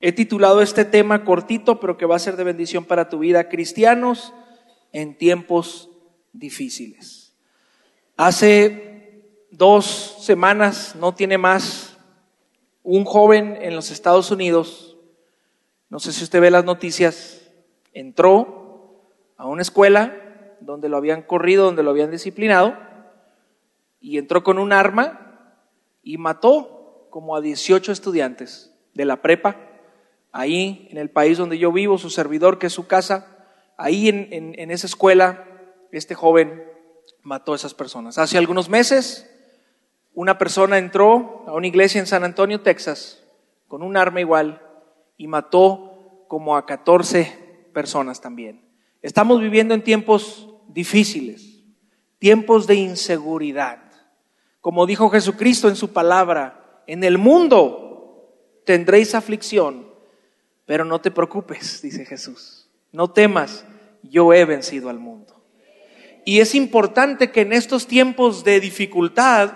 He titulado este tema cortito, pero que va a ser de bendición para tu vida, cristianos en tiempos difíciles. Hace dos semanas, no tiene más, un joven en los Estados Unidos, no sé si usted ve las noticias, entró a una escuela donde lo habían corrido, donde lo habían disciplinado, y entró con un arma y mató como a 18 estudiantes de la prepa ahí en el país donde yo vivo, su servidor, que es su casa, ahí en, esa escuela, este joven mató a esas personas. Hace algunos meses, una persona entró a una iglesia en San Antonio, Texas, con un arma igual y mató como a 14 personas también. Estamos viviendo en tiempos difíciles, tiempos de inseguridad. Como dijo Jesucristo en su palabra, en el mundo tendréis aflicción, pero no te preocupes, dice Jesús. No temas, yo he vencido al mundo. Y es importante que en estos tiempos de dificultad,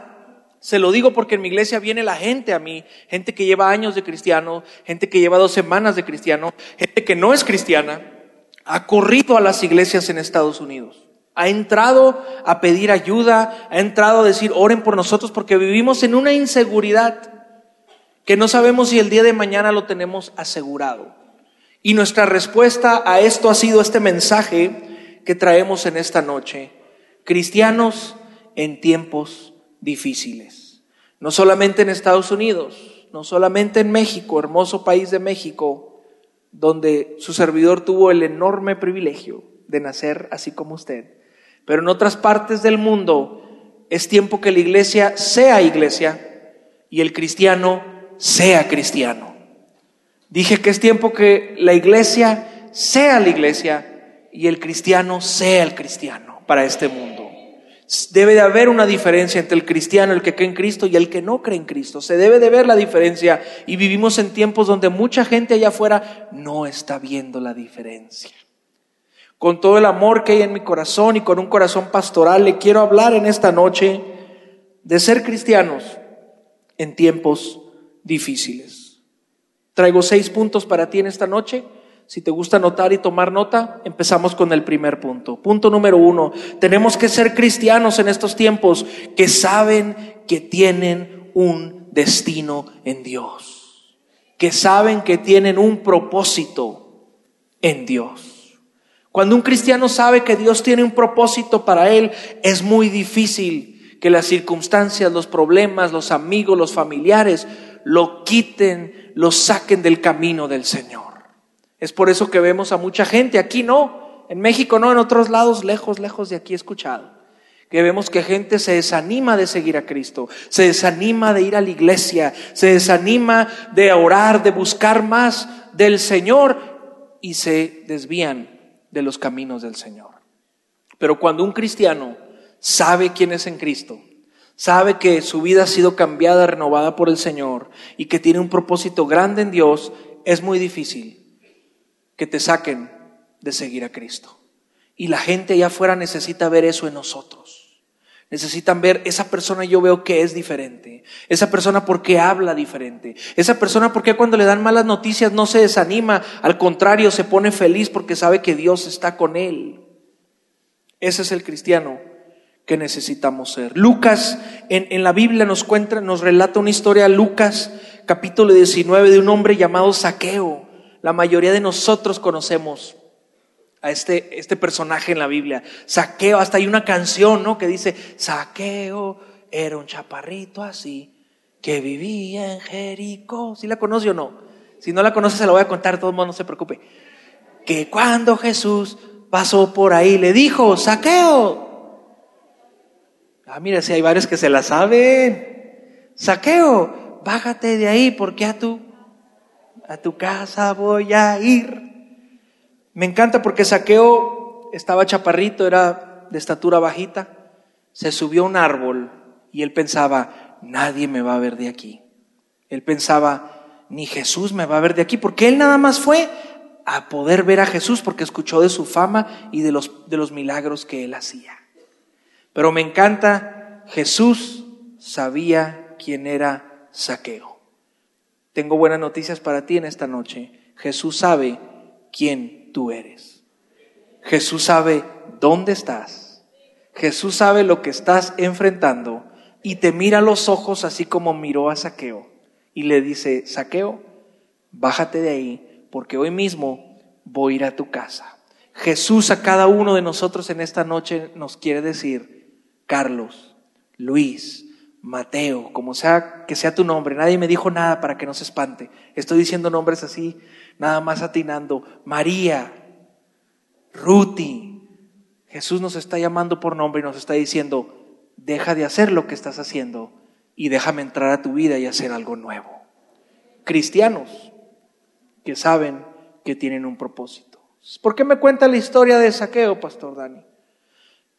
se lo digo porque en mi iglesia viene la gente a mí, gente que lleva años de cristiano, gente que lleva dos semanas de cristiano, gente que no es cristiana, ha corrido a las iglesias en Estados Unidos. Ha entrado a pedir ayuda, ha entrado a decir, oren por nosotros porque vivimos en una inseguridad que no sabemos si el día de mañana lo tenemos asegurado. Y nuestra respuesta a esto ha sido este mensaje que traemos en esta noche. Cristianos en tiempos difíciles. No solamente en Estados Unidos, no solamente en México, hermoso país de México, donde su servidor tuvo el enorme privilegio de nacer así como usted, pero en otras partes del mundo es tiempo que la iglesia sea iglesia y el cristiano sea cristiano. Dije que es tiempo que la iglesia sea la iglesia y el cristiano sea el cristiano para este mundo. Debe de haber una diferencia entre el cristiano, el que cree en Cristo y el que no cree en Cristo. Se debe de ver la diferencia y vivimos en tiempos donde mucha gente allá afuera no está viendo la diferencia. Con todo el amor que hay en mi corazón y con un corazón pastoral, le quiero hablar en esta noche de ser cristianos en tiempos difíciles. Traigo seis puntos para ti en esta noche. Si te gusta anotar y tomar nota, empezamos con el primer punto. Punto número uno, tenemos que ser cristianos en estos tiempos que saben que tienen un destino en Dios, que saben que tienen un propósito en Dios. Cuando un cristiano sabe que Dios tiene un propósito para él, es muy difícil que las circunstancias, los problemas, los amigos, los familiares lo quiten, lo saquen del camino del Señor. Es por eso que vemos a mucha gente, aquí no, en México no, en otros lados, lejos, lejos de aquí escuchado, que vemos que gente se desanima de seguir a Cristo, se desanima de ir a la iglesia, se desanima de orar, de buscar más del Señor y se desvían de los caminos del Señor. Pero cuando un cristiano sabe quién es en Cristo, sabe que su vida ha sido cambiada, renovada por el Señor y que tiene un propósito grande en Dios, es muy difícil que te saquen de seguir a Cristo. Y la gente allá afuera necesita ver eso en nosotros. Necesitan ver esa persona yo veo que es diferente. Esa persona porque habla diferente. Esa persona porque cuando le dan malas noticias no se desanima. Al contrario, se pone feliz porque sabe que Dios está con él. Ese es el cristiano necesitamos ser. Lucas en, la Biblia nos cuenta, nos relata una historia, Lucas capítulo 19, de un hombre llamado Saqueo. La mayoría de nosotros conocemos a este, este personaje en la Biblia. Saqueo, hasta hay una canción, ¿no? Que dice, Saqueo era un chaparrito así, que vivía en Jericó. ¿Sí la conoce o no? Si no la conoce, se la voy a contar, todo el mundo no se preocupe. Que cuando Jesús pasó por ahí, le dijo, Saqueo, Ah, mira, si hay varios que se la saben. Saqueo, bájate de ahí porque a tu, a tu casa voy a ir. Me encanta porque Saqueo estaba chaparrito, era de estatura bajita. Se subió a un árbol y él pensaba, nadie me va a ver de aquí. Él pensaba, ni Jesús me va a ver de aquí, porque él nada más fue a poder ver a Jesús porque escuchó de su fama y de los, de los milagros que él hacía. Pero me encanta, Jesús sabía quién era Saqueo. tengo buenas noticias para ti en esta noche. Jesús sabe quién tú eres. Jesús sabe dónde estás. Jesús sabe lo que estás enfrentando y te mira a los ojos así como miró a Saqueo y le dice, Saqueo, bájate de ahí porque hoy mismo voy a ir a tu casa. Jesús a cada uno de nosotros en esta noche nos quiere decir, Carlos, Luis, Mateo, como sea que sea tu nombre, nadie me dijo nada para que no se espante. Estoy diciendo nombres así, nada más atinando. María, Ruti. Jesús nos está llamando por nombre y nos está diciendo, deja de hacer lo que estás haciendo y déjame entrar a tu vida y hacer algo nuevo. Cristianos que saben que tienen un propósito. ¿Por qué me cuenta la historia de Saqueo, Pastor Dani?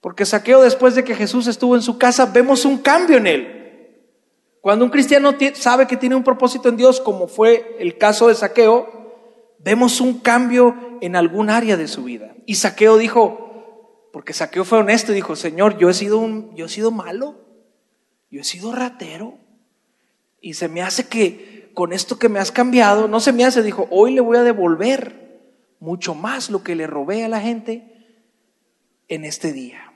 Porque Saqueo, después de que Jesús estuvo en su casa, vemos un cambio en él. Cuando un cristiano sabe que tiene un propósito en Dios, como fue el caso de Saqueo, vemos un cambio en algún área de su vida. Y Saqueo dijo, porque Saqueo fue honesto y dijo, Señor, yo he sido un, yo he sido malo, yo he sido ratero, y se me hace que con esto que me has cambiado, no se me hace, dijo, hoy le voy a devolver mucho más lo que le robé a la gente en este día.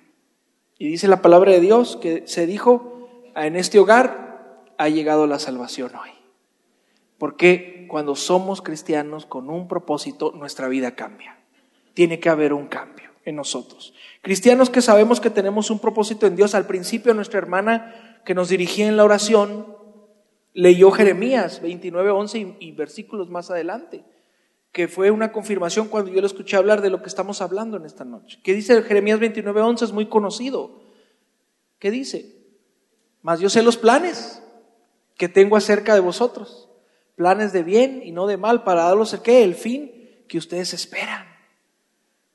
Y dice la palabra de Dios que se dijo, en este hogar ha llegado la salvación hoy. Porque cuando somos cristianos con un propósito, nuestra vida cambia. Tiene que haber un cambio en nosotros. Cristianos que sabemos que tenemos un propósito en Dios. Al principio nuestra hermana que nos dirigía en la oración leyó Jeremías 29, 11 y, versículos más adelante, que fue una confirmación cuando yo le escuché hablar de lo que estamos hablando en esta noche. ¿Qué dice Jeremías 29, 11? Es muy conocido. ¿Qué dice? Mas yo sé los planes que tengo acerca de vosotros planes de bien y no de mal para darlos el qué, el fin que ustedes esperan.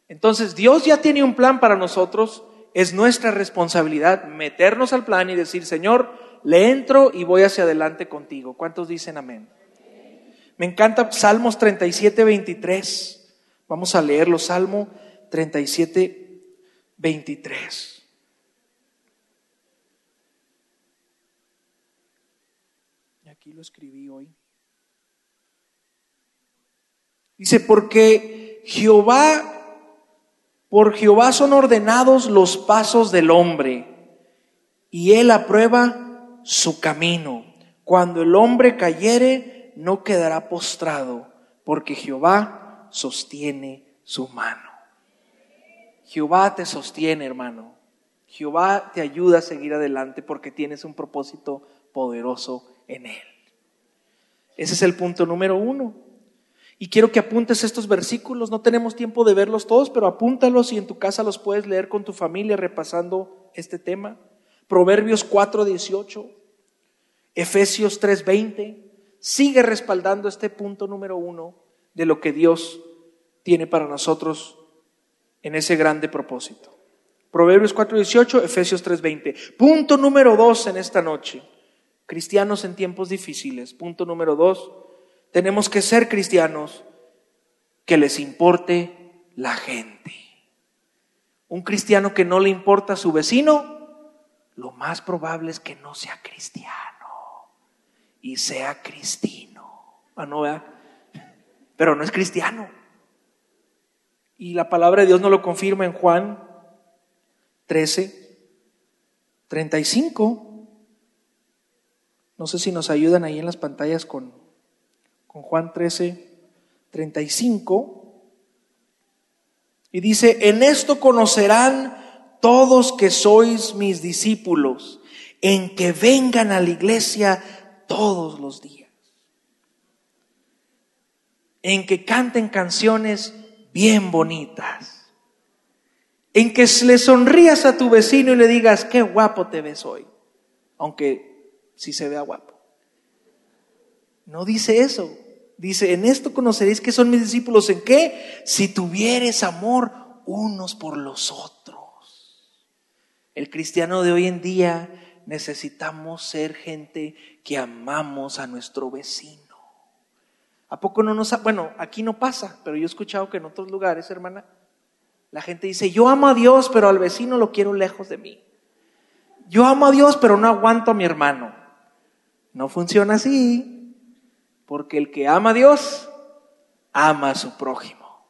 Entonces Dios ya tiene un plan para nosotros, es nuestra responsabilidad meternos al plan y decir, Señor, le entro y voy hacia adelante contigo. ¿Cuántos dicen amén? Me encanta Salmos 37, 23. Vamos a leerlo, Salmo 37, 23. Y aquí lo escribí hoy. Dice, porque Jehová, por Jehová son ordenados los pasos del hombre, y él aprueba su camino. Cuando el hombre cayere, no quedará postrado, porque Jehová sostiene su mano. Jehová te sostiene, hermano. Jehová te ayuda a seguir adelante porque tienes un propósito poderoso en él. Ese es el punto número uno. Y quiero que apuntes estos versículos. No tenemos tiempo de verlos todos, pero apúntalos y en tu casa los puedes leer con tu familia repasando este tema. Proverbios 4:18, Efesios 3:20. Sigue respaldando este punto número uno de lo que Dios tiene para nosotros en ese grande propósito. Proverbios 4:18, Efesios 3:20. Punto número dos en esta noche. Cristianos en tiempos difíciles. Punto número dos tenemos que ser cristianos que les importe la gente. Un cristiano que no le importa a su vecino, lo más probable es que no sea cristiano y sea cristino. Ah, no, Pero no es cristiano. Y la palabra de Dios nos lo confirma en Juan 13, 35. No sé si nos ayudan ahí en las pantallas con con Juan 13, 35. Y dice, en esto conocerán todos que sois mis discípulos, en que vengan a la iglesia todos los días, en que canten canciones bien bonitas, en que le sonrías a tu vecino y le digas, qué guapo te ves hoy, aunque sí se vea guapo. No dice eso. Dice, en esto conoceréis que son mis discípulos. ¿En qué? Si tuvieres amor unos por los otros. El cristiano de hoy en día necesitamos ser gente que amamos a nuestro vecino. ¿A poco no nos... Bueno, aquí no pasa, pero yo he escuchado que en otros lugares, hermana, la gente dice, yo amo a Dios, pero al vecino lo quiero lejos de mí. Yo amo a Dios, pero no aguanto a mi hermano. No funciona así Porque el que ama a Dios, ama a su prójimo.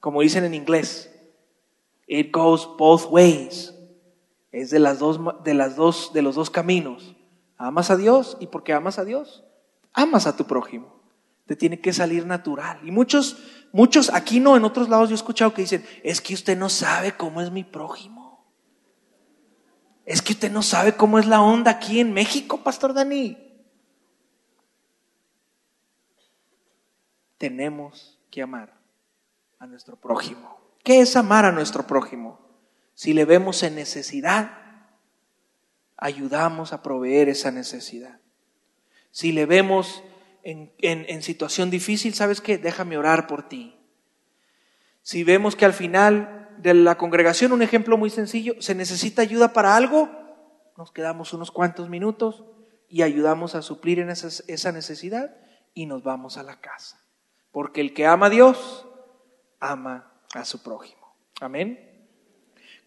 Como dicen en inglés, it goes both ways. Es de las dos, de los dos caminos. Amas a Dios y porque amas a Dios, amas a tu prójimo. Te tiene que salir natural. Y muchos, muchos, aquí no, en otros lados yo he escuchado que dicen, es que usted no sabe cómo es mi prójimo. Es que usted no sabe cómo es la onda aquí en México, Pastor Dani. Tenemos que amar a nuestro prójimo. ¿Qué es amar a nuestro prójimo? Si le vemos en necesidad, ayudamos a proveer esa necesidad. Si le vemos en, situación difícil, ¿sabes qué? Déjame orar por ti. Si vemos que al final de la congregación, un ejemplo muy sencillo, se necesita ayuda para algo, nos quedamos unos cuantos minutos y ayudamos a suplir en esa necesidad y nos vamos a la casa. Porque el que ama a Dios, ama a su prójimo. Amén.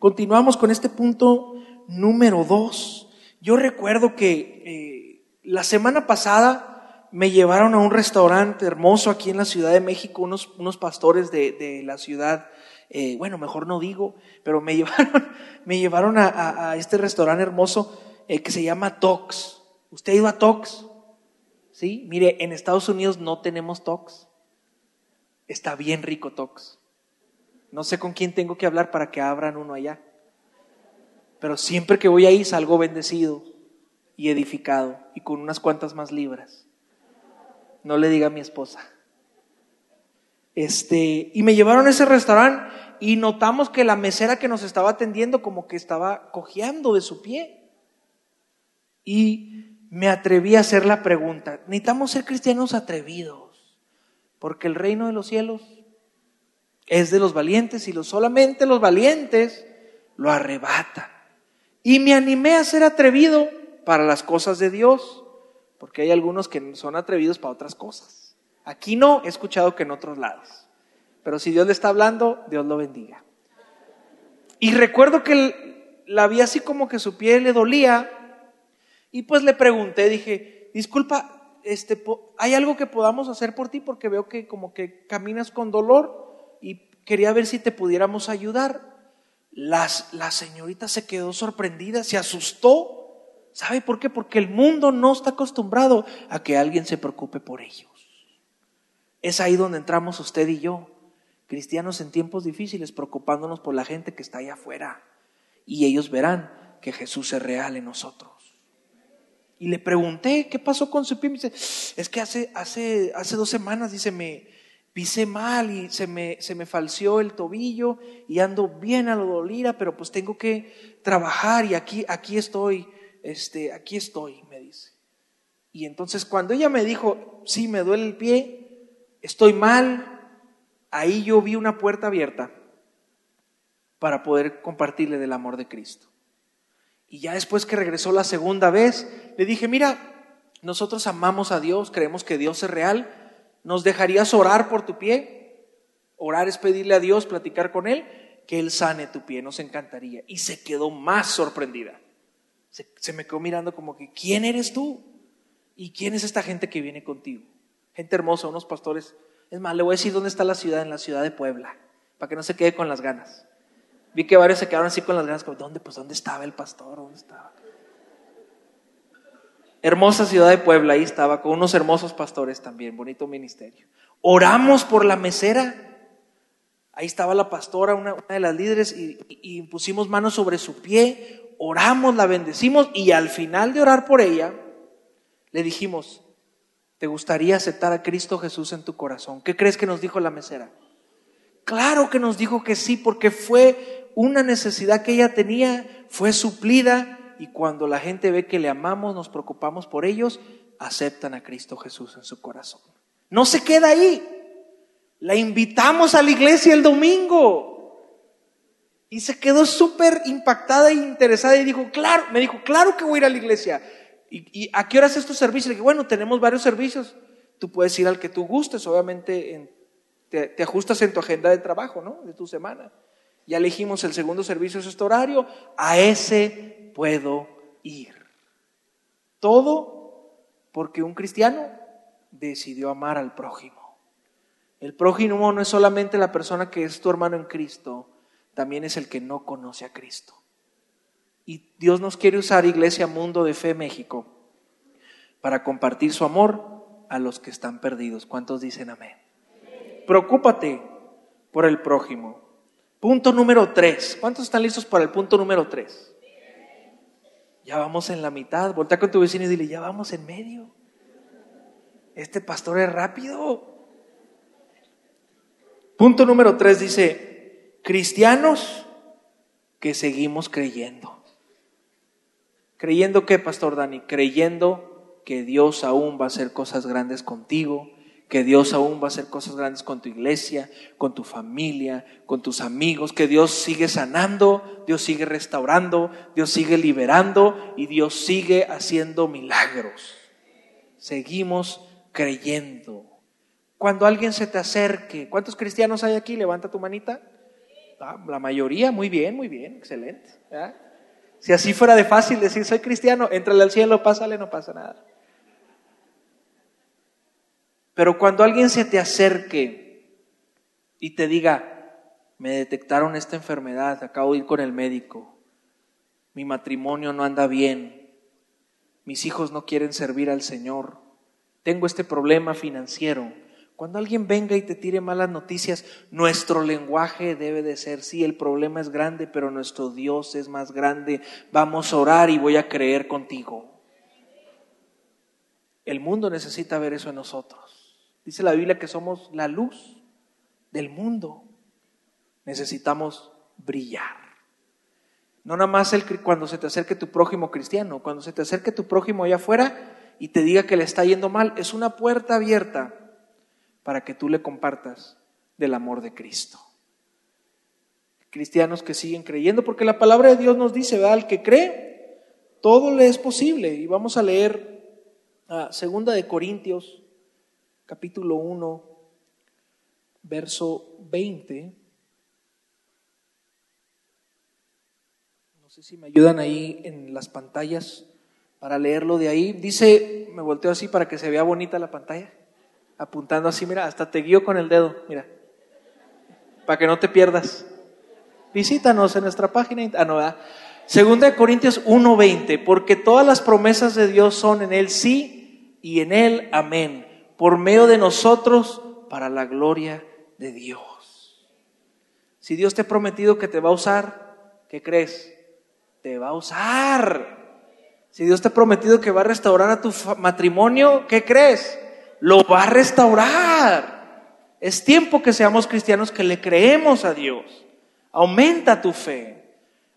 Continuamos con este punto número dos. Yo recuerdo que eh, la semana pasada me llevaron a un restaurante hermoso aquí en la Ciudad de México, unos, unos pastores de, la ciudad, eh, bueno, mejor no digo, pero me llevaron, me llevaron a, este restaurante hermoso eh, que se llama Tox. ¿Usted ha ido a Tox? Sí, mire, en Estados Unidos no tenemos Tox. Está bien rico Tox. No sé con quién tengo que hablar para que abran uno allá. Pero siempre que voy ahí salgo bendecido y edificado y con unas cuantas más libras no le diga a mi esposa. Este, y me llevaron a ese restaurante y notamos que la mesera que nos estaba atendiendo como que estaba cojeando de su pie. Y me atreví a hacer la pregunta, necesitamos ser cristianos atrevidos, porque el reino de los cielos es de los valientes y solamente los valientes lo arrebatan. Y me animé a ser atrevido para las cosas de Dios porque hay algunos que son atrevidos para otras cosas. Aquí no, he escuchado que en otros lados. Pero si Dios le está hablando, Dios lo bendiga. Y recuerdo que la vi así como que su pie le dolía y pues le pregunté, dije, disculpa, este, ¿hay algo que podamos hacer por ti? Porque veo que como que caminas con dolor quería ver si te pudiéramos ayudar. Las, la señorita se quedó sorprendida, se asustó ¿Sabe por qué? Porque el mundo no está acostumbrado a que alguien se preocupe por ellos. Es ahí donde entramos usted y yo, cristianos en tiempos difíciles, preocupándonos por la gente que está allá afuera. Y ellos verán que Jesús es real en nosotros. Y le pregunté, ¿qué pasó con su pie? Me dice, es que hace, hace, hace dos semanas, dice, me pisé mal y se me, se me falció el tobillo y ando bien a lo dolida, pero pues tengo que trabajar y aquí, aquí estoy este, aquí estoy, me dice. Y entonces cuando ella me dijo, sí, me duele el pie, estoy mal, ahí yo vi una puerta abierta para poder compartirle del amor de Cristo. Y ya después que regresó la segunda vez, le dije, mira, nosotros amamos a Dios, creemos que Dios es real, ¿nos dejarías orar por tu pie? Orar es pedirle a Dios, platicar con Él, que Él sane tu pie, nos encantaría. Y se quedó más sorprendida se, me quedó mirando como que, ¿quién eres tú? ¿Y quién es esta gente que viene contigo? Gente hermosa, unos pastores. Es más, le voy a decir dónde está la ciudad, en la ciudad de Puebla, para que no se quede con las ganas. Vi que varios se quedaron así con las ganas, como, ¿dónde? Pues, ¿dónde estaba el pastor? ¿Dónde estaba? Hermosa ciudad de Puebla, ahí estaba, con unos hermosos pastores también, bonito ministerio. Oramos por la mesera. Ahí estaba la pastora, una, de las líderes, y, y, pusimos manos sobre su pie, oramos, la bendecimos y al final de orar por ella, le dijimos, ¿te gustaría aceptar a Cristo Jesús en tu corazón? ¿Qué crees que nos dijo la mesera? Claro que nos dijo que sí, porque fue una necesidad que ella tenía, fue suplida y cuando la gente ve que le amamos, nos preocupamos por ellos, aceptan a Cristo Jesús en su corazón. No se queda ahí. La invitamos a la iglesia el domingo. Y se quedó súper impactada e interesada y dijo, claro, me dijo, claro que voy a ir a la iglesia. ¿Y, a qué hora es tu servicio? Le dije, bueno, tenemos varios servicios. Tú puedes ir al que tú gustes, obviamente te, ajustas en tu agenda de trabajo, ¿no? De tu semana. Ya elegimos el segundo servicio, es este horario, a ese puedo ir. Todo porque un cristiano decidió amar al prójimo. El prójimo no es solamente la persona que es tu hermano en Cristo, también es el que no conoce a Cristo. Y Dios nos quiere usar, Iglesia Mundo de Fe México, para compartir su amor a los que están perdidos. ¿Cuántos dicen amén? Preocúpate por el prójimo. Punto número tres. ¿Cuántos están listos para el punto número tres? Ya vamos en la mitad. Voltea con tu vecino y dile, ya vamos en medio. Este pastor es rápido. Punto número tres dice, cristianos que seguimos creyendo. ¿Creyendo qué, Pastor Dani? Creyendo que Dios aún va a hacer cosas grandes contigo, que Dios aún va a hacer cosas grandes con tu iglesia, con tu familia, con tus amigos, que Dios sigue sanando, Dios sigue restaurando, Dios sigue liberando y Dios sigue haciendo milagros. Seguimos creyendo. Cuando alguien se te acerque, ¿cuántos cristianos hay aquí? Levanta tu manita. Ah, la mayoría, muy bien, muy bien, excelente. Si así fuera de fácil decir soy cristiano, entrale al cielo, pásale, no pasa nada. Pero cuando alguien se te acerque y te diga, me detectaron esta enfermedad, acabo de ir con el médico, mi matrimonio no anda bien, mis hijos no quieren servir al Señor, tengo este problema financiero. Cuando alguien venga y te tire malas noticias, nuestro lenguaje debe de ser, sí, el problema es grande, pero nuestro Dios es más grande. Vamos a orar y voy a creer contigo. El mundo necesita ver eso en nosotros. Dice la Biblia que somos la luz del mundo. Necesitamos brillar. No nada más el, cuando se te acerque tu prójimo cristiano, cuando se te acerque tu prójimo allá afuera, y te diga que le está yendo mal, es una puerta abierta para que tú le compartas del amor de Cristo. Cristianos que siguen creyendo, porque la palabra de Dios nos dice, ¿verdad? Al que cree, todo le es posible. Y vamos a leer a Segunda de Corintios, capítulo 1, verso 20. No sé si me ayudan ahí en las pantallas para leerlo de ahí. Dice, me volteo así para que se vea bonita la pantalla, apuntando así, mira, hasta te guío con el dedo, mira, para que no te pierdas. Visítanos en nuestra página. Ah, no, Segunda de Corintios 1:20, porque todas las promesas de Dios son en Él sí y en Él amén, por medio de nosotros para la gloria de Dios. Si Dios te ha prometido que te va a usar, ¿qué crees? Te va a usar. Si Dios te ha prometido que va a restaurar a tu matrimonio, ¿qué crees? Lo va a restaurar. Es tiempo que seamos cristianos que le creemos a Dios. Aumenta tu fe.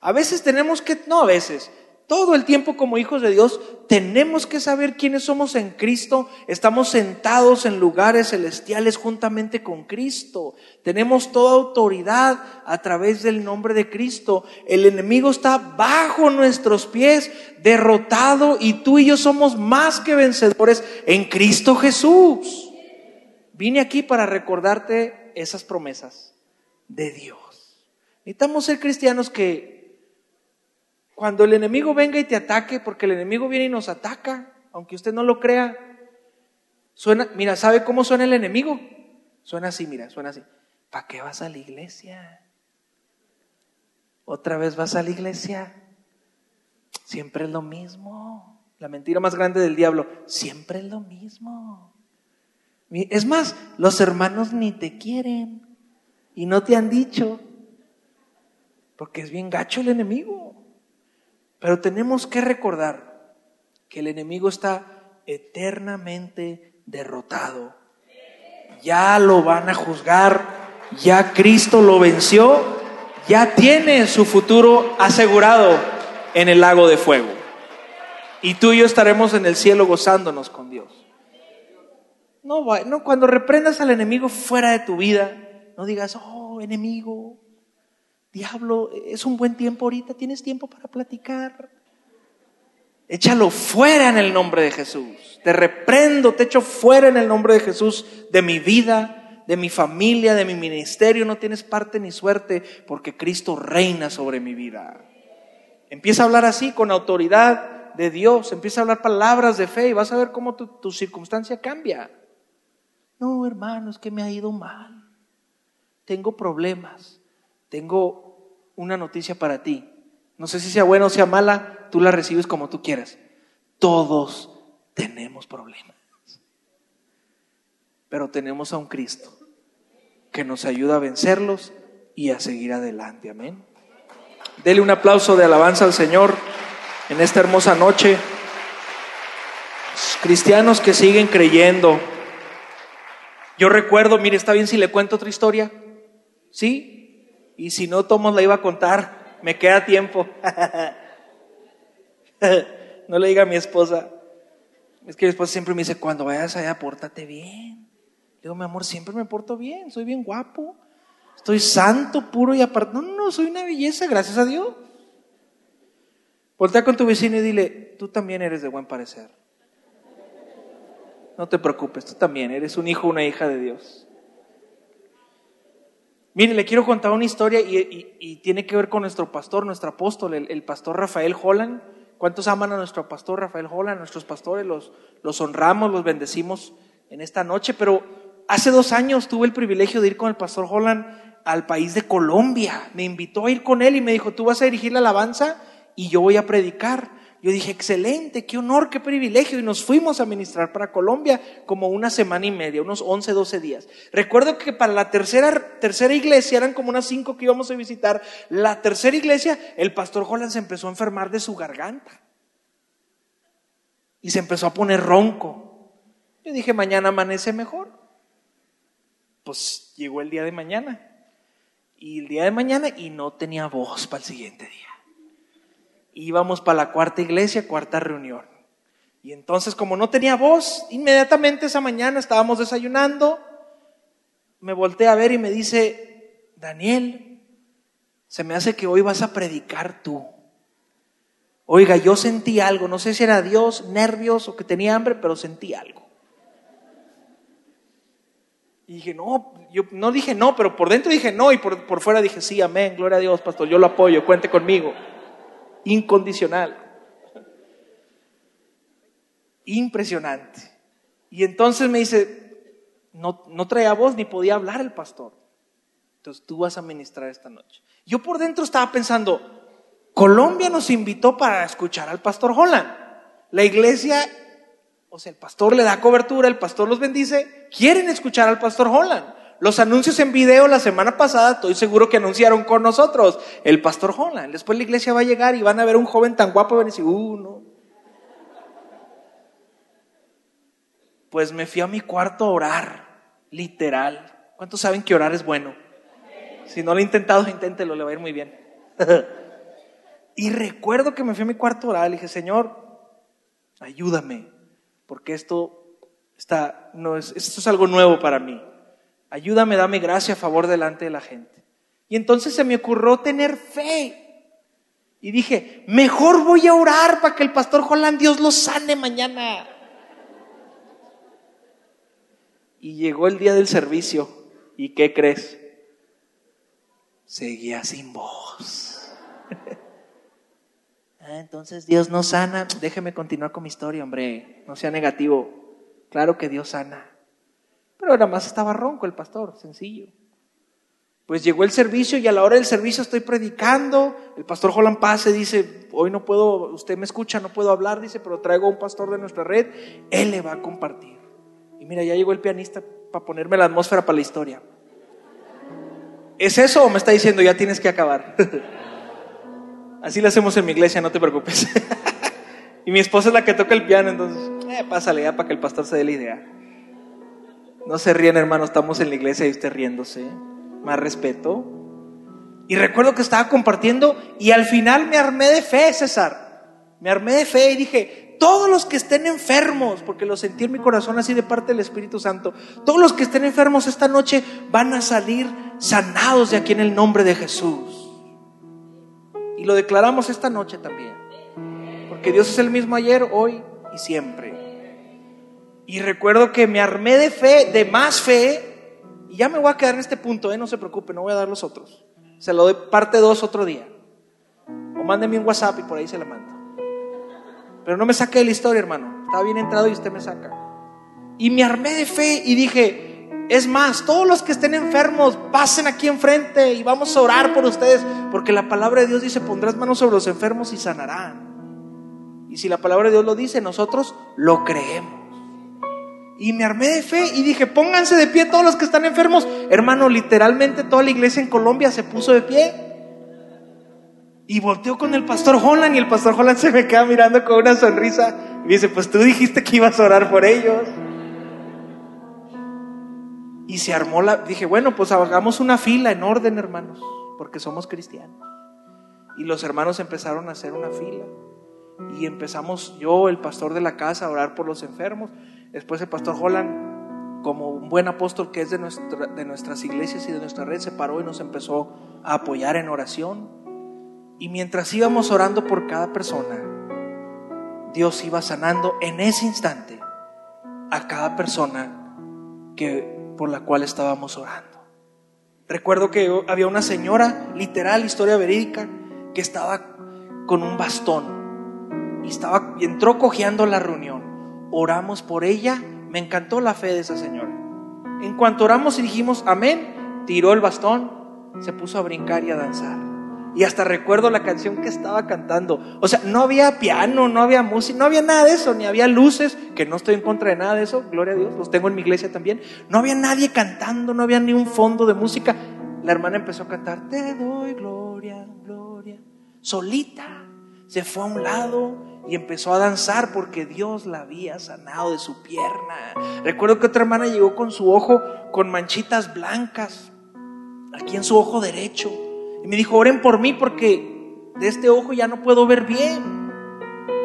A veces tenemos que, no a veces, todo el tiempo como hijos de Dios tenemos que saber quiénes somos en Cristo. Estamos sentados en lugares celestiales juntamente con Cristo. Tenemos toda autoridad a través del nombre de Cristo. El enemigo está bajo nuestros pies, derrotado, y tú y yo somos más que vencedores en Cristo Jesús. Vine aquí para recordarte esas promesas de Dios. Necesitamos ser cristianos que cuando el enemigo venga y te ataque, porque el enemigo viene y nos ataca, aunque usted no lo crea, suena, mira, ¿sabe cómo suena el enemigo? Suena así, mira, suena así. ¿Para qué vas a la iglesia? ¿Otra vez vas a la iglesia? Siempre es lo mismo. La mentira más grande del diablo, siempre es lo mismo. Es más, los hermanos ni te quieren y no te han dicho, porque es bien gacho el enemigo. Pero tenemos que recordar que el enemigo está eternamente derrotado. Ya lo van a juzgar, ya Cristo lo venció, ya tiene su futuro asegurado en el lago de fuego. Y tú y yo estaremos en el cielo gozándonos con Dios. No, no, cuando reprendas al enemigo fuera de tu vida, no digas, oh, enemigo, diablo, es un buen tiempo ahorita, tienes tiempo para platicar. Échalo fuera en el nombre de Jesús. Te reprendo, te echo fuera en el nombre de Jesús de mi vida, de mi familia, de mi ministerio. No tienes parte ni suerte porque Cristo reina sobre mi vida. Empieza a hablar así con autoridad de Dios. Empieza a hablar palabras de fe y vas a ver cómo tu, tu circunstancia cambia. No, hermano, es que me ha ido mal. Tengo problemas. Tengo una noticia para ti. No sé si sea buena o sea mala, tú la recibes como tú quieras. Todos tenemos problemas. Pero tenemos a un Cristo que nos ayuda a vencerlos y a seguir adelante. Amén. Dele un aplauso de alabanza al Señor en esta hermosa noche. Cristianos que siguen creyendo. Yo recuerdo, mire, está bien si le cuento otra historia. ¿Sí? Y si no, Tomos la iba a contar. Me queda tiempo. no le diga a mi esposa. Es que mi esposa siempre me dice, cuando vayas allá, pórtate bien. Digo, mi amor, siempre me porto bien, soy bien guapo. Estoy santo, puro y aparte. No, no, soy una belleza, gracias a Dios. Voltea con tu vecino y dile, tú también eres de buen parecer. No te preocupes, tú también eres un hijo, una hija de Dios. Mire, le quiero contar una historia y, tiene que ver con nuestro pastor, nuestro apóstol, el, pastor Rafael Holland. ¿Cuántos aman a nuestro pastor Rafael Holland? Nuestros pastores los, los honramos, los bendecimos en esta noche, pero hace dos años tuve el privilegio de ir con el pastor Holland al país de Colombia. Me invitó a ir con él y me dijo, tú vas a dirigir la alabanza y yo voy a predicar. Yo dije, excelente, qué honor, qué privilegio. Y nos fuimos a ministrar para Colombia como una semana y media, unos 11, 12 días. Recuerdo que para la tercera, tercera iglesia, eran como unas cinco que íbamos a visitar, la tercera iglesia, el pastor Holland se empezó a enfermar de su garganta. Y se empezó a poner ronco. Yo dije, mañana amanece mejor. Pues llegó el día de mañana. Y el día de mañana y no tenía voz para el siguiente día íbamos para la cuarta iglesia, cuarta reunión. Y entonces, como no tenía voz, inmediatamente esa mañana estábamos desayunando, me volteé a ver y me dice, Daniel, se me hace que hoy vas a predicar tú. Oiga, yo sentí algo, no sé si era Dios, nervios o que tenía hambre, pero sentí algo. Y dije, no, yo no dije no, pero por dentro dije no y por, por fuera dije, sí, amén, gloria a Dios, pastor, yo lo apoyo, cuente conmigo incondicional. Impresionante. Y entonces me dice, no, no traía voz ni podía hablar el pastor. Entonces tú vas a ministrar esta noche. Yo por dentro estaba pensando, Colombia nos invitó para escuchar al pastor Holland. La iglesia, o sea, el pastor le da cobertura, el pastor los bendice, quieren escuchar al pastor Holland. Los anuncios en video la semana pasada, estoy seguro que anunciaron con nosotros el pastor Holland. Después la iglesia va a llegar y van a ver un joven tan guapo y van a decir, uh, no. Pues me fui a mi cuarto a orar, literal. ¿Cuántos saben que orar es bueno? Si no lo he intentado, inténtelo, le va a ir muy bien. y recuerdo que me fui a mi cuarto a orar, le dije, Señor, ayúdame, porque esto está, no es, esto es algo nuevo para mí. Ayúdame, dame gracia a favor delante de la gente. Y entonces se me ocurrió tener fe. Y dije, mejor voy a orar para que el pastor Holland Dios lo sane mañana. Y llegó el día del servicio. ¿Y qué crees? Seguía sin voz. ah, entonces Dios no sana. Déjeme continuar con mi historia, hombre. No sea negativo. Claro que Dios sana. Pero nada más estaba ronco el pastor, sencillo. Pues llegó el servicio y a la hora del servicio estoy predicando. El pastor Jolan Pase dice, hoy no puedo, usted me escucha, no puedo hablar, dice, pero traigo a un pastor de nuestra red, él le va a compartir. Y mira, ya llegó el pianista para ponerme la atmósfera para la historia. ¿Es eso o me está diciendo ya tienes que acabar? Así lo hacemos en mi iglesia, no te preocupes. y mi esposa es la que toca el piano, entonces, eh, pásale ya para que el pastor se dé la idea. No se ríen, hermano, estamos en la iglesia y usted riéndose. Más respeto. Y recuerdo que estaba compartiendo y al final me armé de fe, César. Me armé de fe y dije, todos los que estén enfermos, porque lo sentí en mi corazón así de parte del Espíritu Santo, todos los que estén enfermos esta noche van a salir sanados de aquí en el nombre de Jesús. Y lo declaramos esta noche también. Porque Dios es el mismo ayer, hoy y siempre. Y recuerdo que me armé de fe, de más fe, y ya me voy a quedar en este punto, ¿eh? no se preocupe, no voy a dar los otros. Se lo doy parte dos otro día. O mándeme un WhatsApp y por ahí se la mando. Pero no me saque de la historia, hermano. Estaba bien entrado y usted me saca. Y me armé de fe y dije, es más, todos los que estén enfermos, pasen aquí enfrente y vamos a orar por ustedes, porque la palabra de Dios dice, pondrás manos sobre los enfermos y sanarán. Y si la palabra de Dios lo dice, nosotros lo creemos. Y me armé de fe y dije, pónganse de pie todos los que están enfermos. Hermano, literalmente toda la iglesia en Colombia se puso de pie. Y volteó con el pastor Holland y el pastor Holland se me queda mirando con una sonrisa. Y dice, pues tú dijiste que ibas a orar por ellos. Y se armó la... Dije, bueno, pues hagamos una fila en orden, hermanos, porque somos cristianos. Y los hermanos empezaron a hacer una fila. Y empezamos yo, el pastor de la casa, a orar por los enfermos. Después el pastor Holland, como un buen apóstol que es de, nuestra, de nuestras iglesias y de nuestra red, se paró y nos empezó a apoyar en oración. Y mientras íbamos orando por cada persona, Dios iba sanando en ese instante a cada persona que, por la cual estábamos orando. Recuerdo que había una señora, literal, historia verídica, que estaba con un bastón y estaba y entró cojeando la reunión oramos por ella. Me encantó la fe de esa señora. En cuanto oramos y dijimos amén, tiró el bastón, se puso a brincar y a danzar. Y hasta recuerdo la canción que estaba cantando. O sea, no había piano, no había música, no había nada de eso, ni había luces, que no estoy en contra de nada de eso, gloria a Dios, los tengo en mi iglesia también. No había nadie cantando, no había ni un fondo de música. La hermana empezó a cantar, te doy gloria, gloria, solita. Se fue a un lado, y empezó a danzar porque Dios la había sanado de su pierna. Recuerdo que otra hermana llegó con su ojo con manchitas blancas aquí en su ojo derecho y me dijo, oren por mí porque de este ojo ya no puedo ver bien.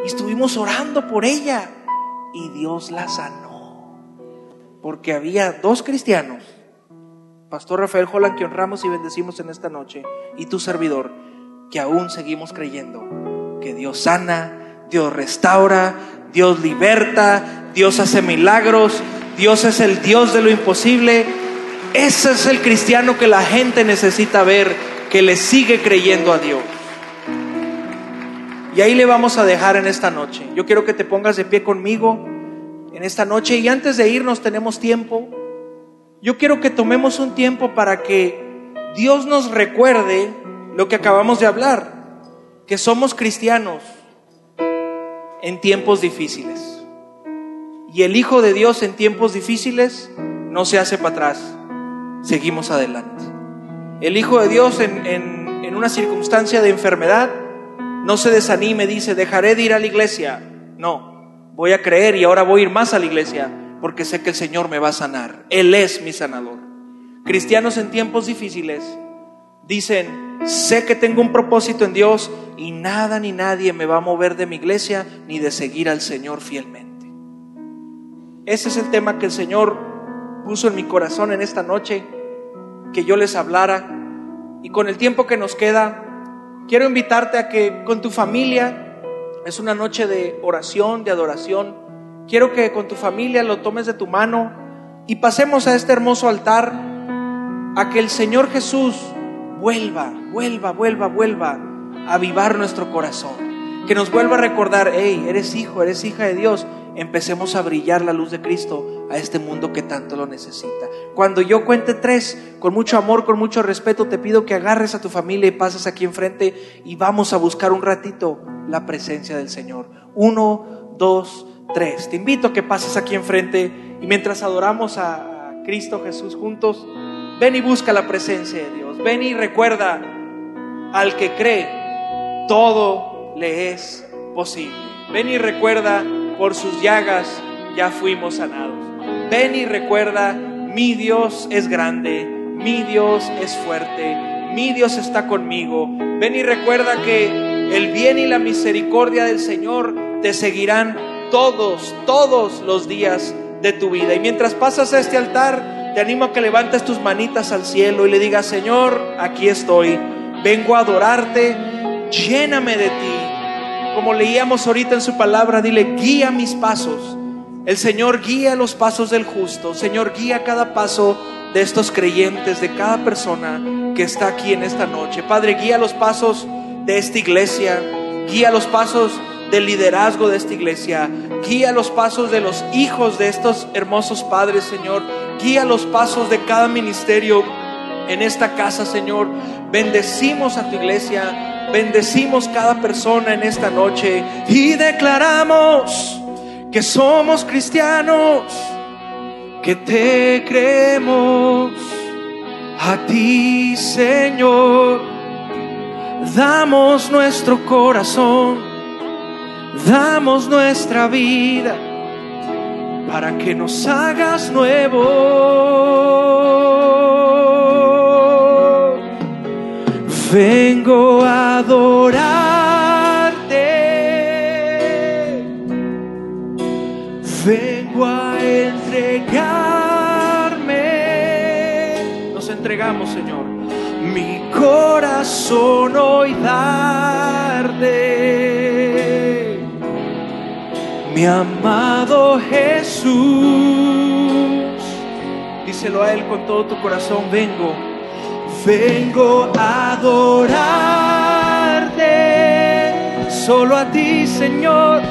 Y estuvimos orando por ella y Dios la sanó. Porque había dos cristianos, Pastor Rafael Holland, que honramos y bendecimos en esta noche, y tu servidor, que aún seguimos creyendo que Dios sana, Dios restaura, Dios liberta, Dios hace milagros, Dios es el Dios de lo imposible. Ese es el cristiano que la gente necesita ver, que le sigue creyendo a Dios. Y ahí le vamos a dejar en esta noche. Yo quiero que te pongas de pie conmigo en esta noche y antes de irnos tenemos tiempo. Yo quiero que tomemos un tiempo para que Dios nos recuerde lo que acabamos de hablar, que somos cristianos en tiempos difíciles. Y el Hijo de Dios en tiempos difíciles no se hace para atrás, seguimos adelante. El Hijo de Dios en, en, una circunstancia de enfermedad no se desanime, dice, dejaré de ir a la iglesia. No, voy a creer y ahora voy a ir más a la iglesia porque sé que el Señor me va a sanar. Él es mi sanador. Cristianos en tiempos difíciles dicen, sé que tengo un propósito en Dios y nada ni nadie me va a mover de mi iglesia ni de seguir al Señor fielmente. Ese es el tema que el Señor puso en mi corazón en esta noche, que yo les hablara. Y con el tiempo que nos queda, quiero invitarte a que con tu familia, es una noche de oración, de adoración, quiero que con tu familia lo tomes de tu mano y pasemos a este hermoso altar, a que el Señor Jesús vuelva, vuelva, vuelva, vuelva a avivar nuestro corazón. Que nos vuelva a recordar, hey, eres hijo, eres hija de Dios. Empecemos a brillar la luz de Cristo a este mundo que tanto lo necesita. Cuando yo cuente tres, con mucho amor, con mucho respeto, te pido que agarres a tu familia y pases aquí enfrente y vamos a buscar un ratito la presencia del Señor. Uno, dos, tres. Te invito a que pases aquí enfrente y mientras adoramos a Cristo Jesús juntos, ven y busca la presencia de Dios. Ven y recuerda, al que cree, todo le es posible. Ven y recuerda, por sus llagas ya fuimos sanados. Ven y recuerda, mi Dios es grande, mi Dios es fuerte, mi Dios está conmigo. Ven y recuerda que el bien y la misericordia del Señor te seguirán todos, todos los días de tu vida. Y mientras pasas a este altar, te animo a que levantes tus manitas al cielo y le digas, Señor, aquí estoy, vengo a adorarte, lléname de ti. Como leíamos ahorita en su palabra, dile, guía mis pasos. El Señor guía los pasos del justo. Señor, guía cada paso de estos creyentes, de cada persona que está aquí en esta noche. Padre, guía los pasos de esta iglesia, guía los pasos del liderazgo de esta iglesia. Guía los pasos de los hijos de estos hermosos padres, Señor. Guía los pasos de cada ministerio en esta casa, Señor. Bendecimos a tu iglesia. Bendecimos cada persona en esta noche. Y declaramos que somos cristianos, que te creemos a ti, Señor. Damos nuestro corazón damos nuestra vida para que nos hagas nuevo. Vengo a adorarte, vengo a entregarme. Nos entregamos, Señor, mi corazón hoy darte mi amado Jesús. Díselo a Él con todo tu corazón, vengo, vengo a adorarte, solo a ti Señor,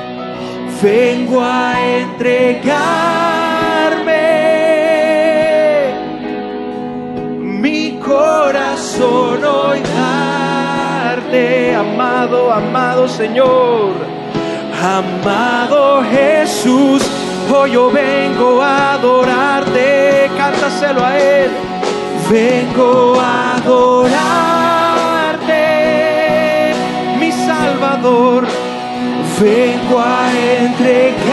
vengo a entregarme mi corazón hoy amado, amado Señor Amado Jesús, hoy yo vengo a adorarte, cántaselo a Él. Vengo a adorarte, mi Salvador. Vengo a entregar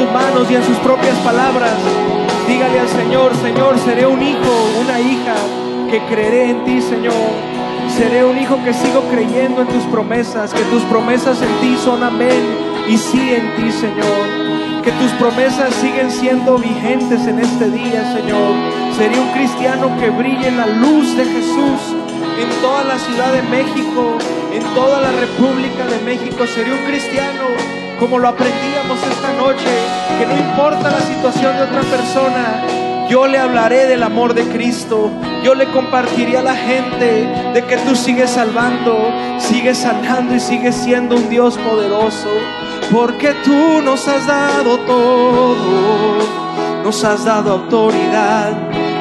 sus manos y en sus propias palabras, dígale al Señor, Señor, seré un hijo, una hija que creeré en ti, Señor. Seré un hijo que sigo creyendo en tus promesas, que tus promesas en ti son amén y sí en ti, Señor. Que tus promesas siguen siendo vigentes en este día, Señor. Seré un cristiano que brille en la luz de Jesús en toda la Ciudad de México, en toda la República de México. Seré un cristiano como lo aprendíamos esta noche, que no importa la situación de otra persona, yo le hablaré del amor de Cristo. Yo le compartiré a la gente de que tú sigues salvando, sigues sanando y sigues siendo un Dios poderoso. Porque tú nos has dado todo, nos has dado autoridad,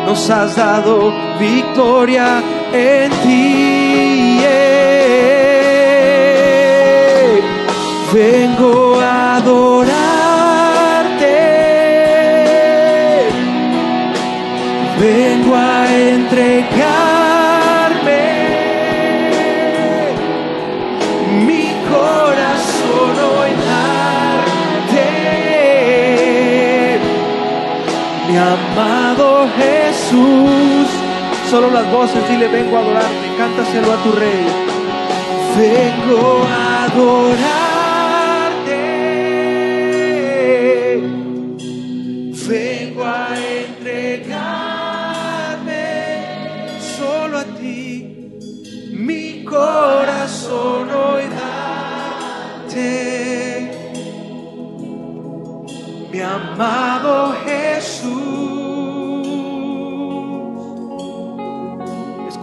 nos has dado victoria en ti. Vengo a adorarte. Vengo a entregarme. Mi corazón hoy darte. Mi amado Jesús. Solo las voces, dile, vengo a adorarte. Cántaselo a tu rey. Vengo a adorar.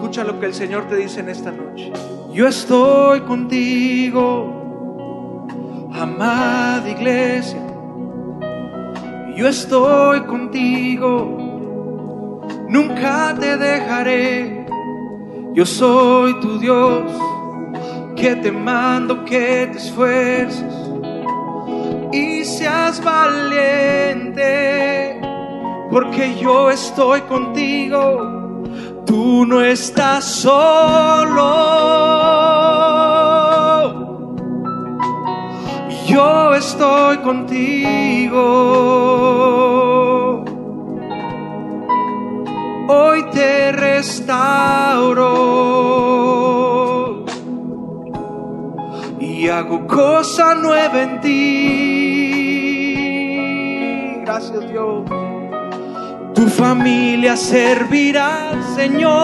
Escucha lo que el Señor te dice en esta noche. Yo estoy contigo, amada iglesia. Yo estoy contigo, nunca te dejaré. Yo soy tu Dios, que te mando que te esfuerces y seas valiente, porque yo estoy contigo, tú no estás solo. Yo estoy contigo. Hoy te restauro y hago cosa nueva en ti gracias Dios. Tu familia servirá Señor.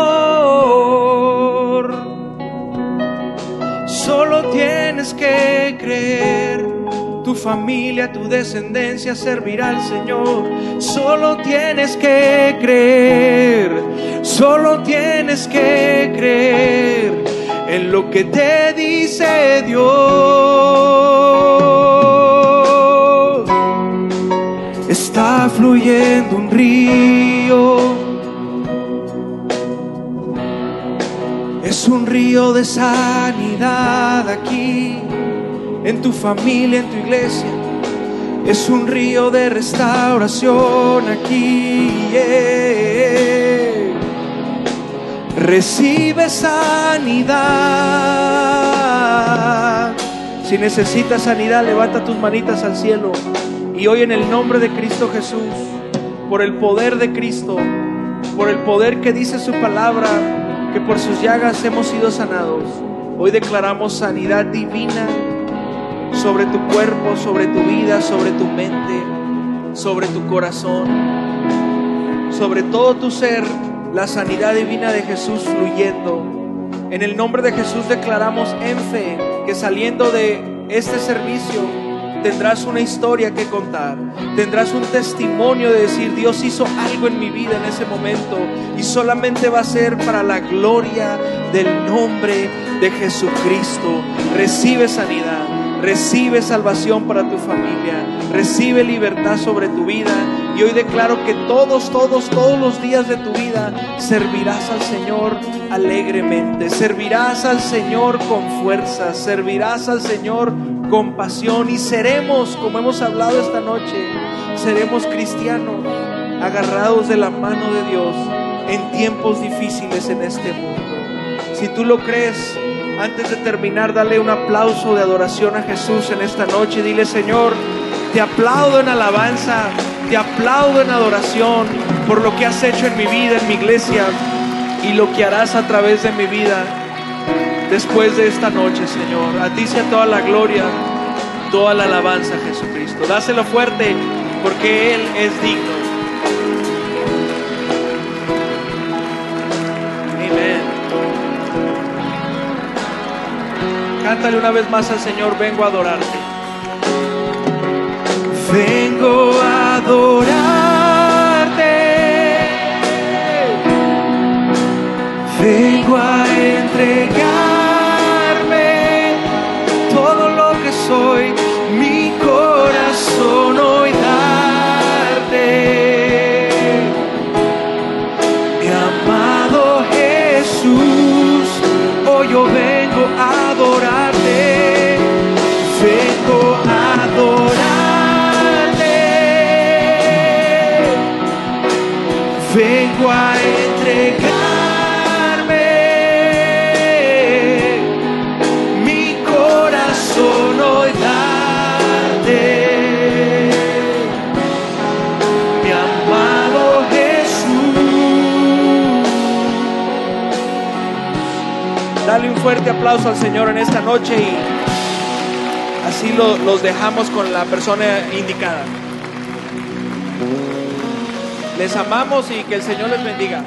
Solo tienes que creer. Tu familia, tu descendencia servirá al Señor. Solo tienes que creer. Solo tienes que creer en lo que te dice Dios. Un río Es un río de sanidad aquí, en tu familia, en tu iglesia. Es un río de restauración aquí. Recibe sanidad. Si necesitas sanidad, levanta tus manitas al cielo. Y hoy en el nombre de Cristo Jesús, por el poder de Cristo, por el poder que dice su palabra, que por sus llagas hemos sido sanados. Hoy declaramos sanidad divina sobre tu cuerpo, sobre tu vida, sobre tu mente, sobre tu corazón, sobre todo tu ser, la sanidad divina de Jesús fluyendo. En el nombre de Jesús declaramos en fe que saliendo de este servicio tendrás una historia que contar, tendrás un testimonio de decir, Dios hizo algo en mi vida en ese momento y solamente va a ser para la gloria del nombre de Jesucristo. Recibe sanidad, recibe salvación para tu familia, recibe libertad sobre tu vida y hoy declaro que todos, todos, todos los días de tu vida servirás al Señor alegremente, servirás al Señor con fuerza, servirás al Señor compasión y seremos, como hemos hablado esta noche, seremos cristianos agarrados de la mano de Dios en tiempos difíciles en este mundo. Si tú lo crees, antes de terminar, dale un aplauso de adoración a Jesús en esta noche. Dile, Señor, te aplaudo en alabanza, te aplaudo en adoración por lo que has hecho en mi vida, en mi iglesia y lo que harás a través de mi vida después de esta noche, Señor. A ti sea toda la gloria, toda la alabanza, Jesucristo. Dáselo fuerte porque Él es digno. Amén. Cántale una vez más al Señor, vengo a adorarte. Vengo a adorarte. Vengo a entregar. Fuerte aplauso al Señor en esta noche y así los dejamos con la persona indicada. Les amamos y que el Señor les bendiga.